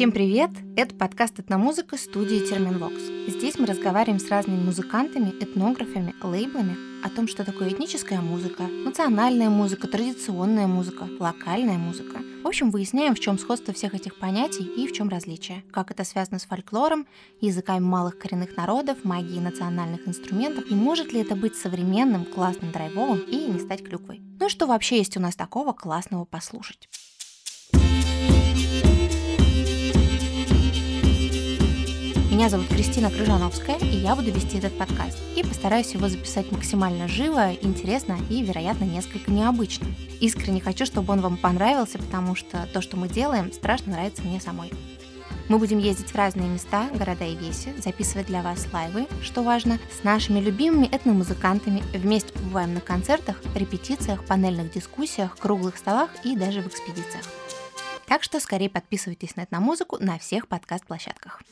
Всем привет! Это подкаст «Этномузыка» студии Терминвокс. Здесь мы разговариваем с разными музыкантами, этнографами, лейблами о том, что такое этническая музыка, национальная музыка, традиционная музыка, локальная музыка. В общем, выясняем, в чем сходство всех этих понятий и в чем различие, как это связано с фольклором, языками малых коренных народов, магией национальных инструментов, и может ли это быть современным, классным, драйвовым и не стать клюквой. Ну и что вообще есть у нас такого классного послушать? Меня зовут Кристина Крыжановская, и я буду вести этот подкаст. И постараюсь его записать максимально живо, интересно и, вероятно, несколько необычно. Искренне хочу, чтобы он вам понравился, потому что то, что мы делаем, страшно нравится мне самой. Мы будем ездить в разные места, города и веси, записывать для вас лайвы, что важно, с нашими любимыми этномузыкантами. Вместе побываем на концертах, репетициях, панельных дискуссиях, круглых столах и даже в экспедициях. Так что скорее подписывайтесь на этномузыку на всех подкаст-площадках.